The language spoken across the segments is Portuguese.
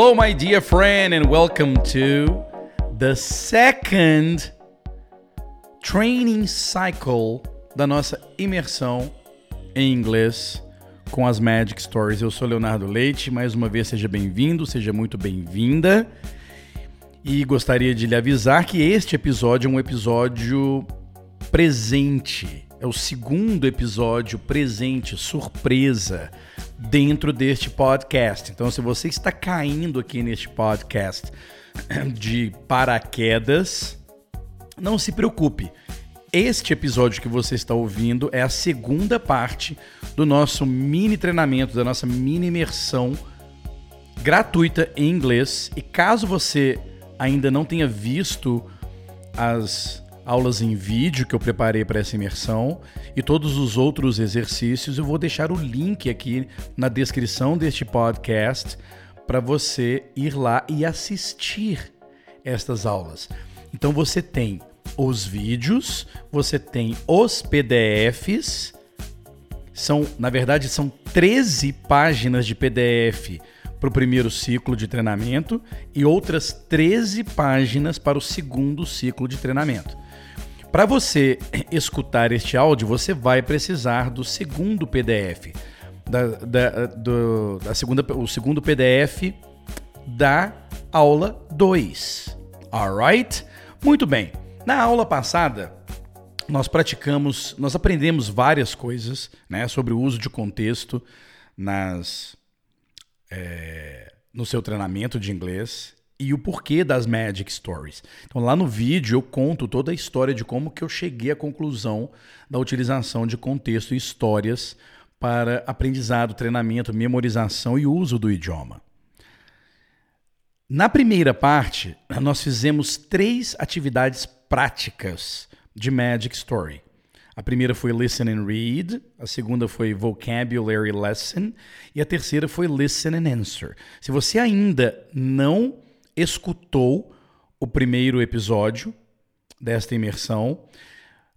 Hello, my dear friend, and welcome to the second training cycle da nossa imersão em inglês com as Magic Stories. Eu sou Leonardo Leite, mais uma vez seja bem-vindo, seja muito bem-vinda. E gostaria de lhe avisar que este episódio é um episódio presente. É o segundo episódio presente, surpresa, dentro deste podcast. Então, se você está caindo aqui neste podcast de paraquedas, não se preocupe. Este episódio que você está ouvindo é a segunda parte do nosso mini treinamento, da nossa mini imersão gratuita em inglês. E caso você ainda não tenha visto as aulas em vídeo que eu preparei para essa imersão e todos os outros exercícios, eu vou deixar o link aqui na descrição deste podcast para você ir lá e assistir estas aulas. Então você tem os vídeos, você tem os PDFs, são, na verdade, são 13 páginas de PDF para o primeiro ciclo de treinamento e outras 13 páginas para o segundo ciclo de treinamento. Para você escutar este áudio, você vai precisar do segundo PDF, da, da, do, da segunda, o segundo PDF da aula 2. Alright? Muito bem. Na aula passada, nós praticamos, nós aprendemos várias coisas né, sobre o uso de contexto nas, é, no seu treinamento de inglês e o porquê das Magic Stories. Então lá no vídeo eu conto toda a história de como que eu cheguei à conclusão da utilização de contexto e histórias para aprendizado, treinamento, memorização e uso do idioma. Na primeira parte, nós fizemos três atividades práticas de Magic Story. A primeira foi Listen and Read, a segunda foi Vocabulary Lesson e a terceira foi Listen and Answer. Se você ainda não escutou o primeiro episódio desta imersão,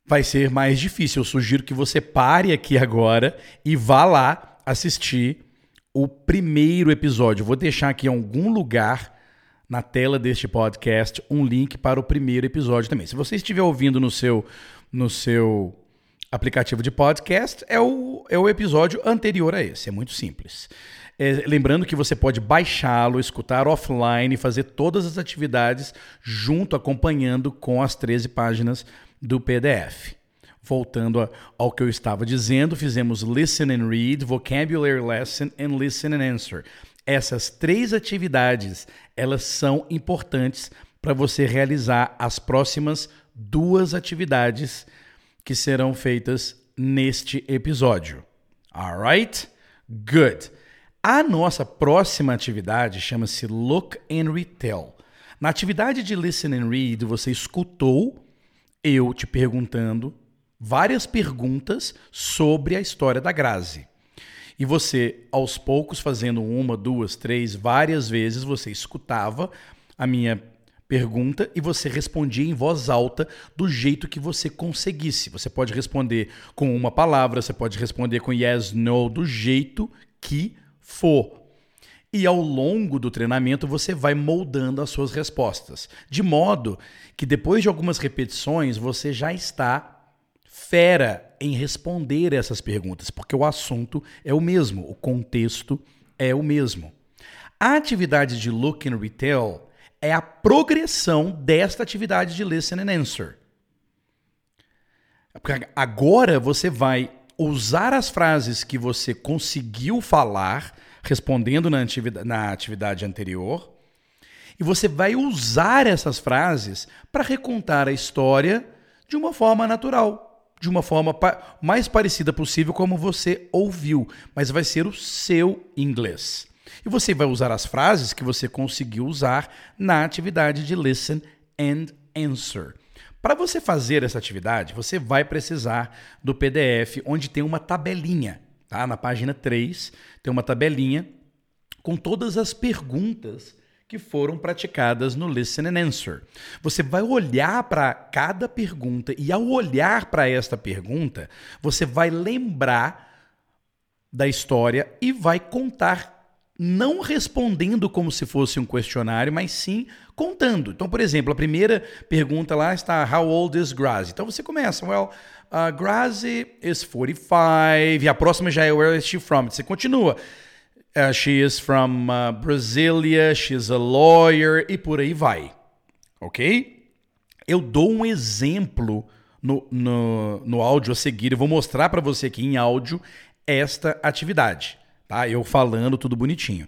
vai ser mais difícil. Eu sugiro que você pare aqui agora e vá lá assistir o primeiro episódio. Vou deixar aqui em algum lugar na tela deste podcast um link para o primeiro episódio também. Se você estiver ouvindo no seu no seu aplicativo de podcast, é o, é o episódio anterior a esse. É muito simples. É, lembrando que você pode baixá-lo, escutar offline, fazer todas as atividades junto, acompanhando com as 13 páginas do PDF. Voltando a, ao que eu estava dizendo, fizemos Listen and Read, Vocabulary Lesson and Listen and Answer. Essas três atividades, elas são importantes para você realizar as próximas duas atividades que serão feitas neste episódio. Alright? Good. A nossa próxima atividade chama-se Look and Retell. Na atividade de Listen and Read, você escutou eu te perguntando várias perguntas sobre a história da Grazi. E você, aos poucos, fazendo uma, duas, três, várias vezes, você escutava a minha pergunta e você respondia em voz alta do jeito que você conseguisse. Você pode responder com uma palavra, você pode responder com yes, no, do jeito que for. E ao longo do treinamento você vai moldando as suas respostas, de modo que depois de algumas repetições você já está fera em responder essas perguntas, porque o assunto é o mesmo, o contexto é o mesmo. A atividade de Look and Retell é a progressão desta atividade de Listen and Answer. Agora você vai usar as frases que você conseguiu falar respondendo na atividade, na atividade anterior, e você vai usar essas frases para recontar a história de uma forma natural, de uma forma pa mais parecida possível como você ouviu, mas vai ser o seu inglês. E você vai usar as frases que você conseguiu usar na atividade de listen and answer. Para você fazer essa atividade, você vai precisar do PDF onde tem uma tabelinha. Tá? Na página 3 tem uma tabelinha com todas as perguntas que foram praticadas no Listen and Answer. Você vai olhar para cada pergunta e ao olhar para esta pergunta, você vai lembrar da história e vai contar não respondendo como se fosse um questionário, mas sim contando. Então, por exemplo, a primeira pergunta lá está How old is Grazi? Então você começa, well, uh, Grazi is 45. E a próxima já é Where is she from? Você continua. Uh, she is from uh, Brasilia, she's a lawyer e por aí vai. Ok? Eu dou um exemplo no, no, no áudio a seguir. Eu vou mostrar para você aqui em áudio esta atividade tá? Eu falando tudo bonitinho.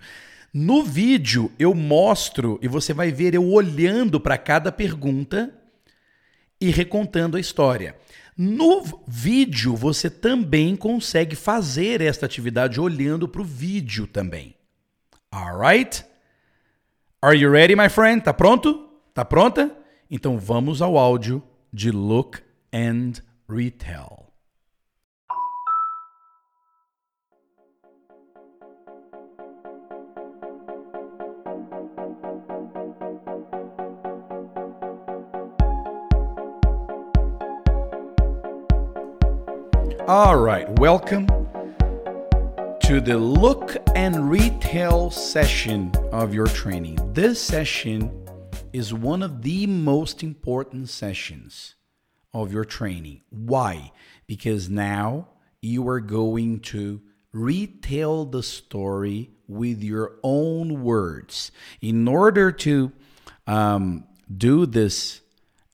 No vídeo eu mostro e você vai ver eu olhando para cada pergunta e recontando a história. No vídeo você também consegue fazer esta atividade olhando para o vídeo também. Alright? Are you ready, my friend? Tá pronto? Tá pronta? Então vamos ao áudio de Look and Retell. All right, welcome to the look and retail session of your training. This session is one of the most important sessions of your training. Why? Because now you are going to retell the story with your own words. In order to um, do this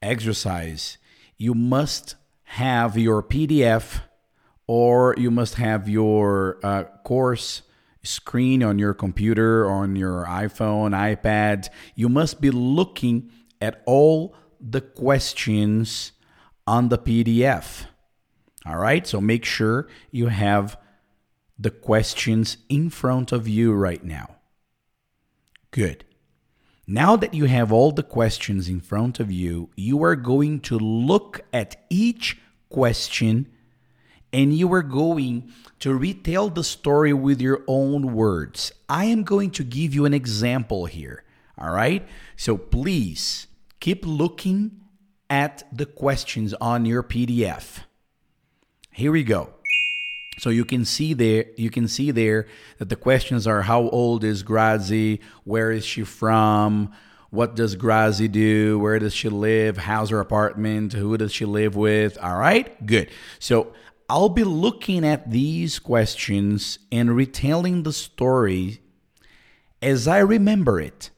exercise, you must have your PDF or you must have your uh, course screen on your computer, on your iPhone, iPad. You must be looking at all the questions on the PDF. All right, so make sure you have the questions in front of you right now. Good. Now that you have all the questions in front of you, you are going to look at each question and you are going to retell the story with your own words. I am going to give you an example here. All right. So please keep looking at the questions on your PDF. Here we go. So you can see there, you can see there that the questions are: How old is Grazi? Where is she from? What does Grazi do? Where does she live? How's her apartment? Who does she live with? All right, good. So I'll be looking at these questions and retelling the story as I remember it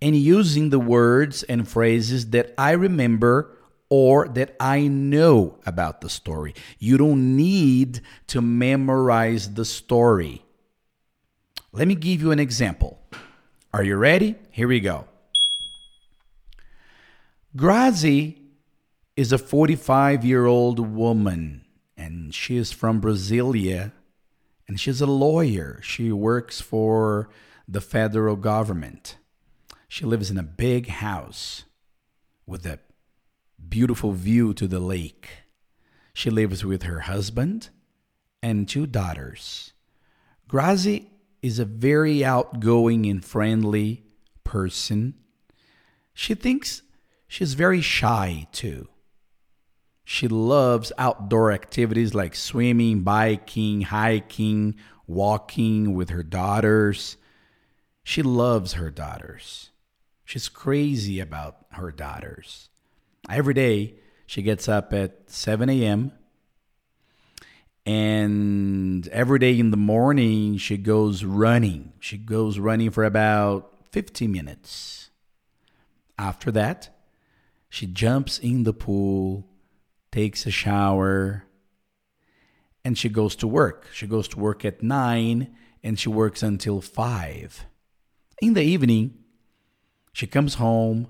and using the words and phrases that I remember or that I know about the story. You don't need to memorize the story. Let me give you an example. Are you ready? Here we go. Grazi is a 45 year old woman and she is from Brasilia and she's a lawyer. She works for the federal government. She lives in a big house with a beautiful view to the lake. She lives with her husband and two daughters. Grazi is a very outgoing and friendly person. She thinks she's very shy too. She loves outdoor activities like swimming, biking, hiking, walking with her daughters. She loves her daughters. She's crazy about her daughters. Every day, she gets up at 7 a.m. And every day in the morning, she goes running. She goes running for about 50 minutes. After that, she jumps in the pool takes a shower, and she goes to work. She goes to work at 9 and she works until 5. In the evening, she comes home,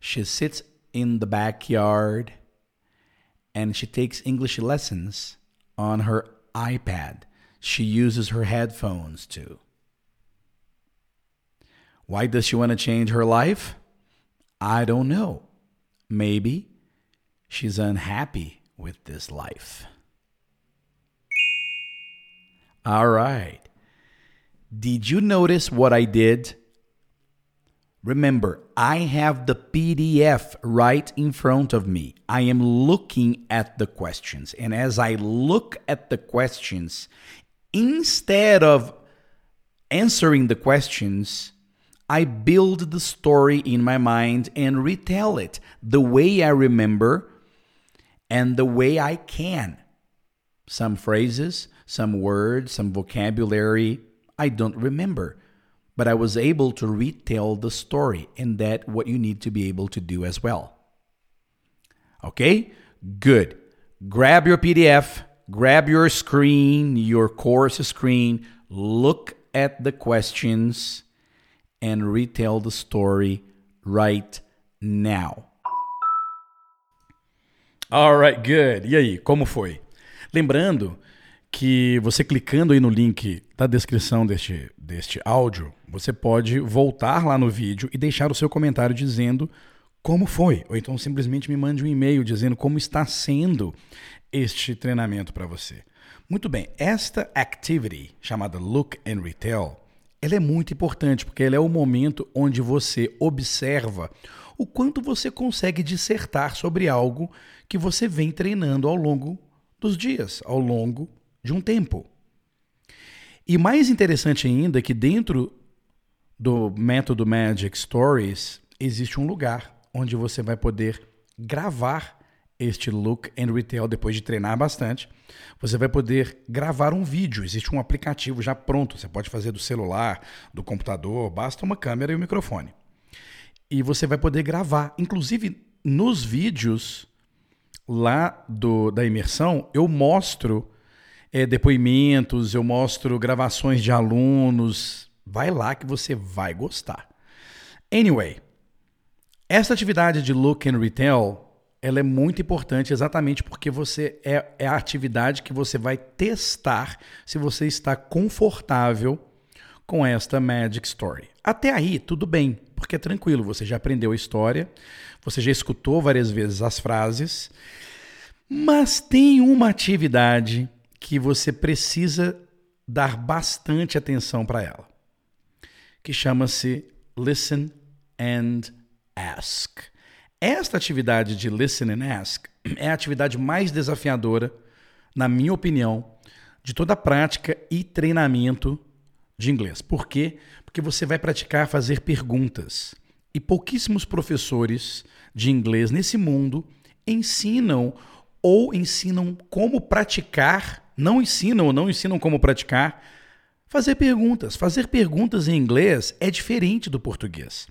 she sits in the backyard, and she takes English lessons on her iPad. She uses her headphones too. Why does she want to change her life? I don't know. Maybe she's unhappy with this life. All right. Did you notice what I did? Remember, I have the PDF right in front of me. I am looking at the questions. And as I look at the questions, instead of answering the questions, I build the story in my mind and retell it the way I remember and the way I can. Some phrases, some words, some vocabulary I don't remember, but I was able to retell the story, and that what you need to be able to do as well. Okay? Good. Grab your PDF, grab your screen, your course screen, look at the questions and retell the story right now. All right, good. E aí, como foi? Lembrando que você clicando aí no link da descrição deste, deste áudio, você pode voltar lá no vídeo e deixar o seu comentário dizendo como foi, ou então simplesmente me mande um e-mail dizendo como está sendo este treinamento para você. Muito bem, esta activity chamada Look and Retell, ela é muito importante porque ela é o momento onde você observa o quanto você consegue dissertar sobre algo que você vem treinando ao longo dos dias, ao longo de um tempo. E mais interessante ainda é que dentro do método Magic Stories existe um lugar onde você vai poder gravar este look and retail depois de treinar bastante. Você vai poder gravar um vídeo. Existe um aplicativo já pronto. Você pode fazer do celular, do computador, basta uma câmera e um microfone. E você vai poder gravar. Inclusive, nos vídeos lá do, da imersão, eu mostro é, depoimentos, eu mostro gravações de alunos. Vai lá que você vai gostar. Anyway, essa atividade de look and retail ela é muito importante exatamente porque você é, é a atividade que você vai testar se você está confortável com esta Magic Story. Até aí, tudo bem, porque é tranquilo, você já aprendeu a história, você já escutou várias vezes as frases, mas tem uma atividade que você precisa dar bastante atenção para ela, que chama-se Listen and Ask. Esta atividade de Listen and Ask é a atividade mais desafiadora, na minha opinião, de toda a prática e treinamento de inglês. Por quê? Porque você vai praticar fazer perguntas. E pouquíssimos professores de inglês nesse mundo ensinam ou ensinam como praticar não ensinam ou não ensinam como praticar, fazer perguntas. Fazer perguntas em inglês é diferente do português.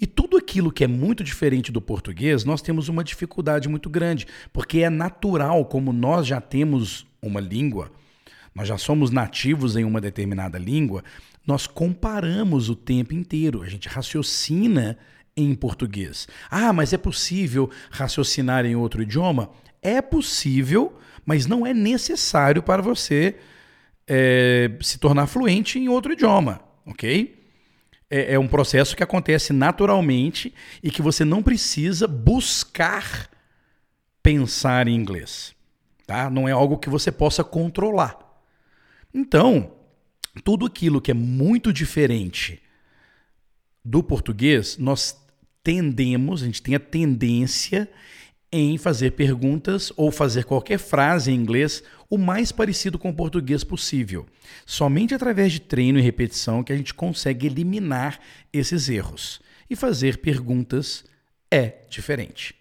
E tudo aquilo que é muito diferente do português, nós temos uma dificuldade muito grande, porque é natural, como nós já temos uma língua, nós já somos nativos em uma determinada língua, nós comparamos o tempo inteiro, a gente raciocina em português. Ah, mas é possível raciocinar em outro idioma? É possível, mas não é necessário para você é, se tornar fluente em outro idioma, ok? É, é um processo que acontece naturalmente e que você não precisa buscar pensar em inglês, tá? Não é algo que você possa controlar. Então, tudo aquilo que é muito diferente do português, nós tendemos, a gente tem a tendência em fazer perguntas ou fazer qualquer frase em inglês o mais parecido com o português possível. Somente através de treino e repetição que a gente consegue eliminar esses erros. E fazer perguntas é diferente.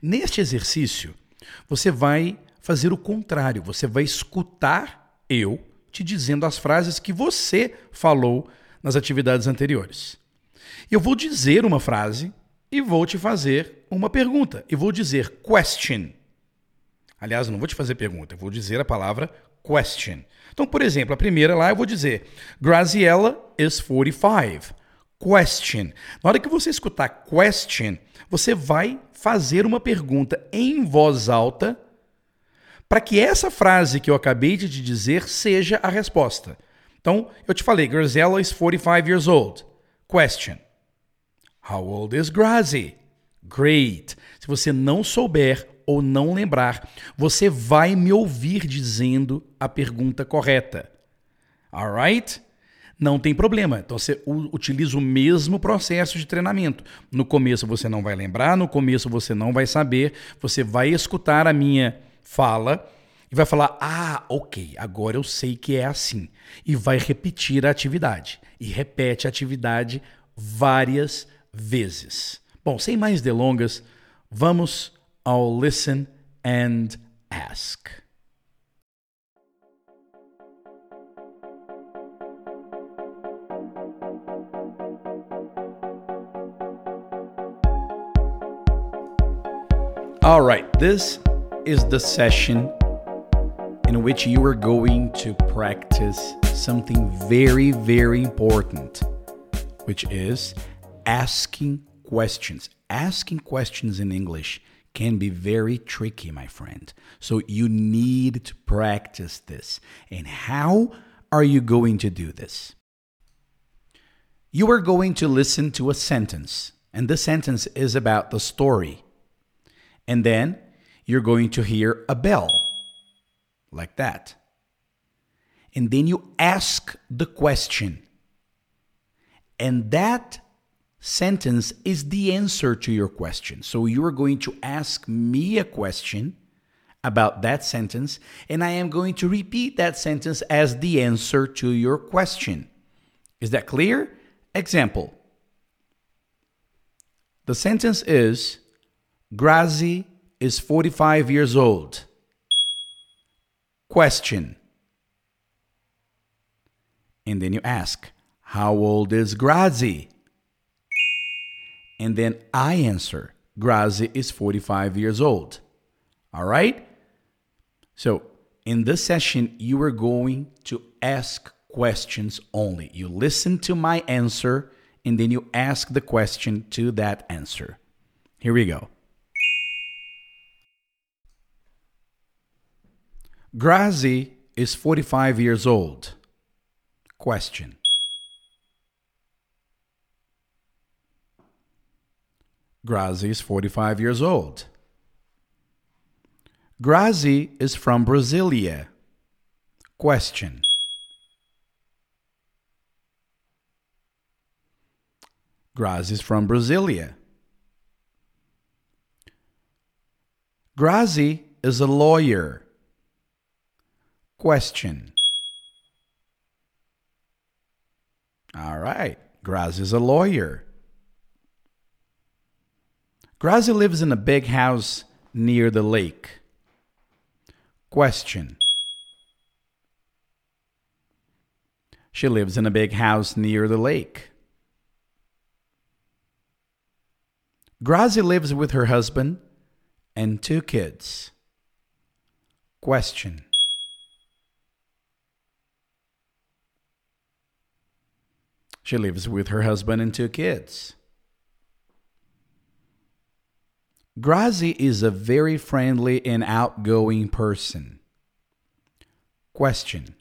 Neste exercício, você vai fazer o contrário, você vai escutar eu te dizendo as frases que você falou nas atividades anteriores. Eu vou dizer uma frase e vou te fazer uma pergunta. E vou dizer question. Aliás, não vou te fazer pergunta, eu vou dizer a palavra question. Então, por exemplo, a primeira lá eu vou dizer Graziella is 45. Question. Na hora que você escutar question, você vai fazer uma pergunta em voz alta para que essa frase que eu acabei de te dizer seja a resposta. Então, eu te falei, Graziella is 45 years old. Question. How old is Grazi? Great. Se você não souber ou não lembrar, você vai me ouvir dizendo a pergunta correta. Alright? Não tem problema. Então você utiliza o mesmo processo de treinamento. No começo você não vai lembrar, no começo você não vai saber, você vai escutar a minha fala e vai falar: Ah, ok, agora eu sei que é assim. E vai repetir a atividade. E repete a atividade várias vezes. Bom, sem mais delongas, vamos ao listen and ask. All right, this is the session in which you are going to practice something very, very important, which is asking questions. Asking questions in English can be very tricky, my friend. So you need to practice this. And how are you going to do this? You are going to listen to a sentence, and the sentence is about the story and then you're going to hear a bell, like that. And then you ask the question. And that sentence is the answer to your question. So you are going to ask me a question about that sentence, and I am going to repeat that sentence as the answer to your question. Is that clear? Example The sentence is Grazi is 45 years old. Question. And then you ask, How old is Grazi? And then I answer, Grazi is 45 years old. All right? So, in this session, you are going to ask questions only. You listen to my answer and then you ask the question to that answer. Here we go. Grazi is 45 years old. Question. Grazi is 45 years old. Grazi is from Brasilia. Question. Grazi is from Brasilia. Grazi is a lawyer. Question. All right. Grazi is a lawyer. Grazi lives in a big house near the lake. Question. She lives in a big house near the lake. Grazi lives with her husband and two kids. Question. She lives with her husband and two kids. Grazi is a very friendly and outgoing person. Question.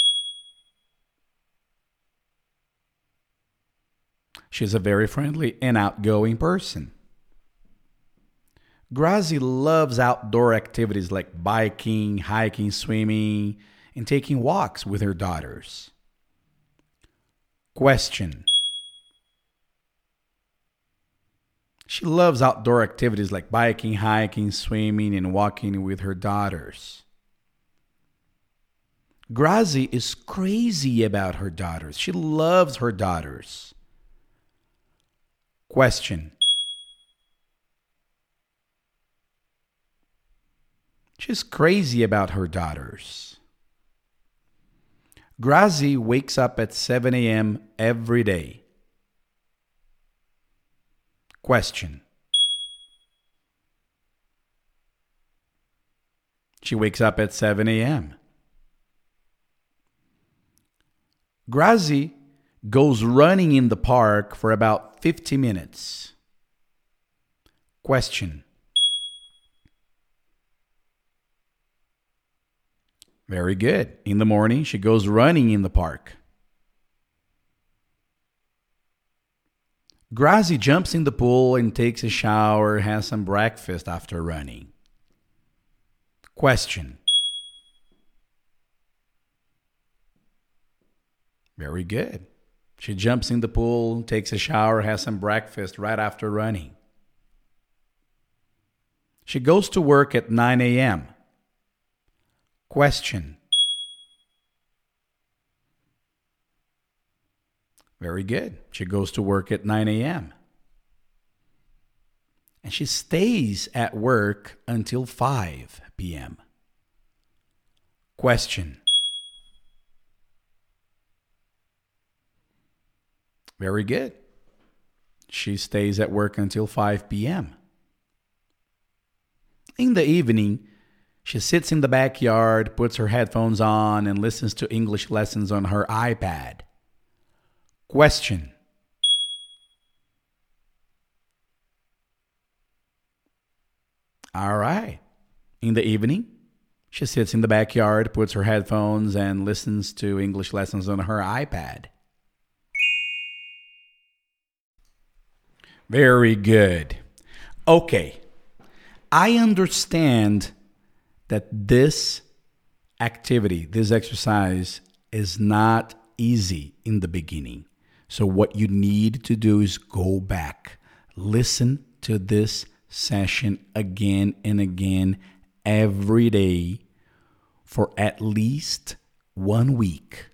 She's a very friendly and outgoing person. Grazi loves outdoor activities like biking, hiking, swimming, and taking walks with her daughters. Question. She loves outdoor activities like biking, hiking, swimming, and walking with her daughters. Grazi is crazy about her daughters. She loves her daughters. Question She's crazy about her daughters. Grazi wakes up at 7 a.m. every day. Question. She wakes up at 7 a.m. Grazi goes running in the park for about 50 minutes. Question. Very good. In the morning, she goes running in the park. Grazi jumps in the pool and takes a shower, has some breakfast after running. Question. Very good. She jumps in the pool, takes a shower, has some breakfast right after running. She goes to work at 9 a.m. Question. Very good. She goes to work at 9 a.m. And she stays at work until 5 p.m. Question. Very good. She stays at work until 5 p.m. In the evening, she sits in the backyard, puts her headphones on, and listens to English lessons on her iPad. Question All right. In the evening, she sits in the backyard, puts her headphones, and listens to English lessons on her iPad. Very good. Okay. I understand that this activity, this exercise, is not easy in the beginning. So, what you need to do is go back, listen to this session again and again every day for at least one week.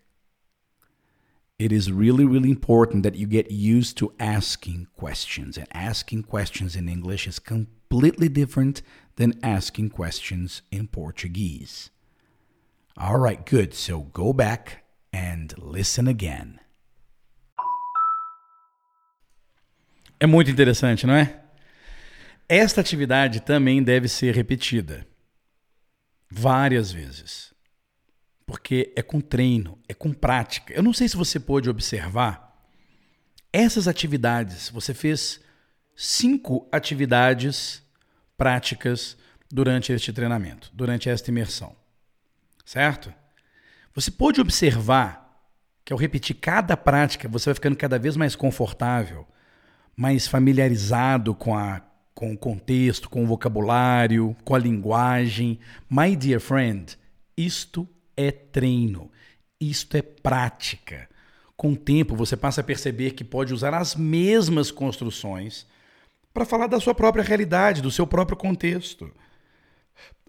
It is really, really important that you get used to asking questions. And asking questions in English is completely different than asking questions in Portuguese. All right, good. So go back and listen again. É muito interessante, não é? Esta atividade também deve ser repetida várias vezes. Porque é com treino, é com prática. Eu não sei se você pôde observar essas atividades. Você fez cinco atividades práticas durante este treinamento, durante esta imersão. Certo? Você pôde observar que ao repetir cada prática, você vai ficando cada vez mais confortável, mais familiarizado com a com o contexto, com o vocabulário, com a linguagem. My dear friend, isto é treino, isto é prática. Com o tempo, você passa a perceber que pode usar as mesmas construções para falar da sua própria realidade, do seu próprio contexto.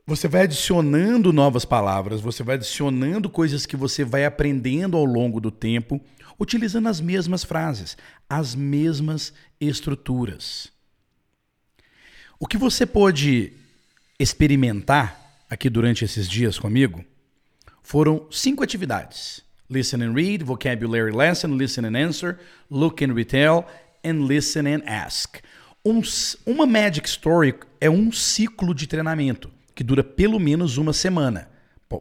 Você vai adicionando novas palavras, você vai adicionando coisas que você vai aprendendo ao longo do tempo, utilizando as mesmas frases, as mesmas estruturas. O que você pôde experimentar aqui durante esses dias comigo foram cinco atividades: Listen and Read, Vocabulary Lesson, Listen and Answer, Look and Retell, and Listen and Ask. Um, uma Magic Story é um ciclo de treinamento que dura pelo menos uma semana.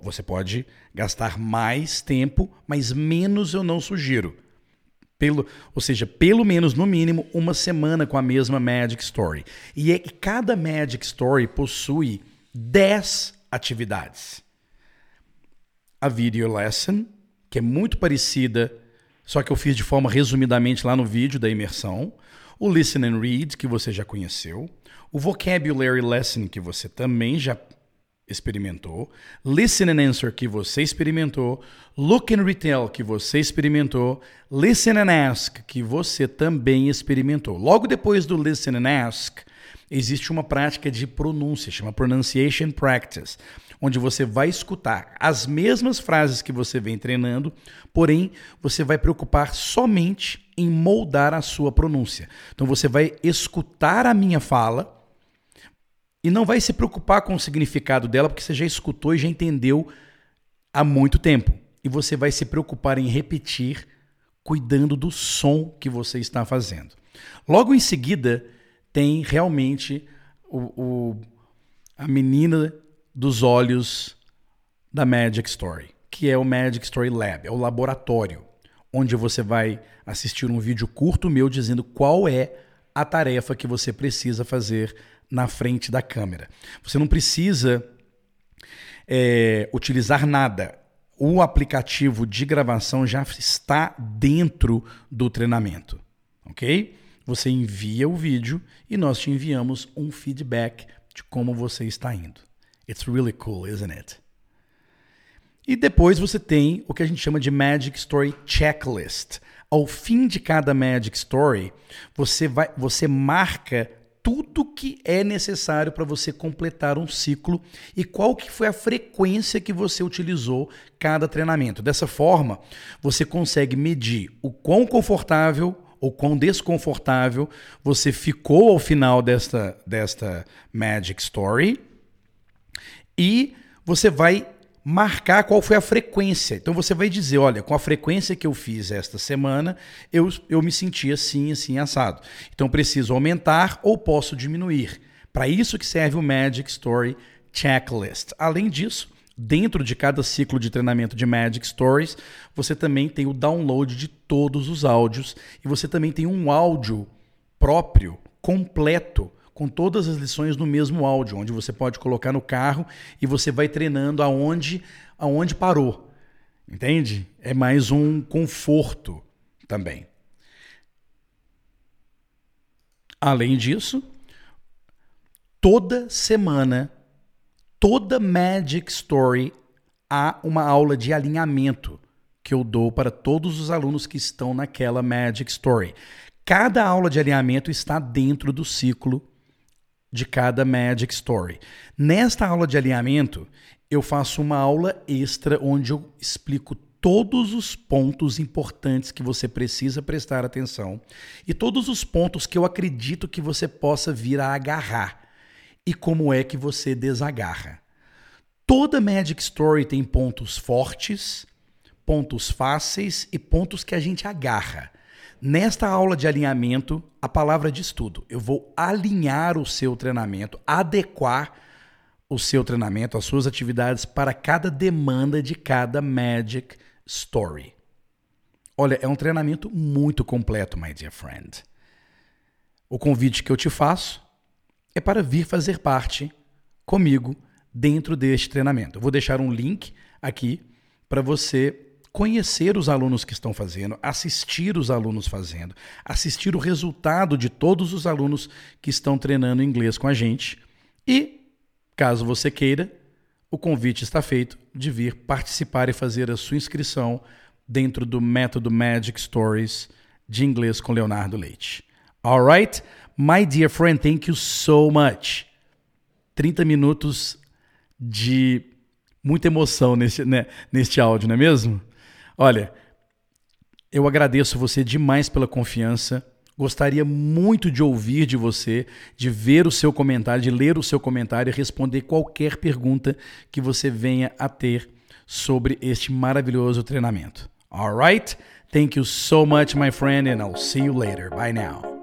Você pode gastar mais tempo, mas menos eu não sugiro. Pelo, ou seja, pelo menos no mínimo uma semana com a mesma Magic Story. E é que cada Magic Story possui 10 atividades. A Video Lesson, que é muito parecida, só que eu fiz de forma resumidamente lá no vídeo da imersão. O Listen and Read, que você já conheceu. O Vocabulary Lesson, que você também já experimentou, Listen and Answer que você experimentou, Look and Retell que você experimentou, Listen and Ask que você também experimentou. Logo depois do Listen and Ask, existe uma prática de pronúncia, chama Pronunciation Practice, onde você vai escutar as mesmas frases que você vem treinando, porém você vai preocupar somente em moldar a sua pronúncia. Então você vai escutar a minha fala e não vai se preocupar com o significado dela, porque você já escutou e já entendeu há muito tempo. E você vai se preocupar em repetir, cuidando do som que você está fazendo. Logo em seguida, tem realmente o, o, a menina dos olhos da Magic Story, que é o Magic Story Lab, é o laboratório, onde você vai assistir um vídeo curto meu dizendo qual é a tarefa que você precisa fazer na frente da câmera. Você não precisa é, utilizar nada. O aplicativo de gravação já está dentro do treinamento, ok? Você envia o vídeo e nós te enviamos um feedback de como você está indo. It's really cool, isn't it? E depois você tem o que a gente chama de Magic Story Checklist. Ao fim de cada Magic Story, você vai, você marca tudo que é necessário para você completar um ciclo e qual que foi a frequência que você utilizou cada treinamento. Dessa forma, você consegue medir o quão confortável ou quão desconfortável você ficou ao final desta, desta Magic Story e você vai marcar qual foi a frequência. Então você vai dizer, olha, com a frequência que eu fiz esta semana, eu, eu me senti assim, assim, assado. Então preciso aumentar ou posso diminuir. Para isso que serve o Magic Story Checklist. Além disso, dentro de cada ciclo de treinamento de Magic Stories, você também tem o download de todos os áudios e você também tem um áudio próprio, completo, com todas as lições no mesmo áudio, onde você pode colocar no carro e você vai treinando aonde, aonde parou. Entende? É mais um conforto também. Além disso, toda semana, toda Magic Story há uma aula de alinhamento que eu dou para todos os alunos que estão naquela Magic Story. Cada aula de alinhamento está dentro do ciclo de cada Magic Story. Nesta aula de alinhamento, eu faço uma aula extra onde eu explico todos os pontos importantes que você precisa prestar atenção e todos os pontos que eu acredito que você possa vir a agarrar e como é que você desagarra. Toda Magic Story tem pontos fortes, pontos fáceis e pontos que a gente agarra. Nesta aula de alinhamento, a palavra diz tudo. Eu vou alinhar o seu treinamento, adequar o seu treinamento, as suas atividades para cada demanda de cada Magic Story. Olha, é um treinamento muito completo, my dear friend. O convite que eu te faço é para vir fazer parte comigo dentro deste treinamento. Eu vou deixar um link aqui para você conhecer os alunos que estão fazendo, assistir os alunos fazendo, assistir o resultado de todos os alunos que estão treinando inglês com a gente. E, caso você queira, o convite está feito de vir participar e fazer a sua inscrição dentro do método Magic Stories de inglês com Leonardo Leite. Alright? My dear friend, thank you so much. 30 minutos de muita emoção neste, né, neste áudio, não é mesmo? Olha, eu agradeço você demais pela confiança. Gostaria muito de ouvir de você, de ver o seu comentário, de ler o seu comentário e responder qualquer pergunta que você venha a ter sobre este maravilhoso treinamento. Alright? Thank you so much, my friend, and I'll see you later. Bye now.